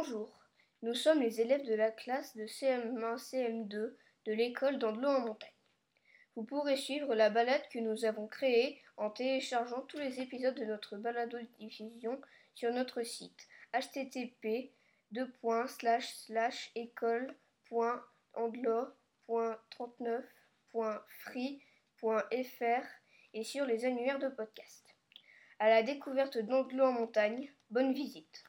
Bonjour, Nous sommes les élèves de la classe de CM1, CM2 de l'école d'Andelot en montagne. Vous pourrez suivre la balade que nous avons créée en téléchargeant tous les épisodes de notre balado diffusion sur notre site http école.andelot.39.free.fr et sur les annuaires de podcast. À la découverte d'Andelot en montagne, bonne visite.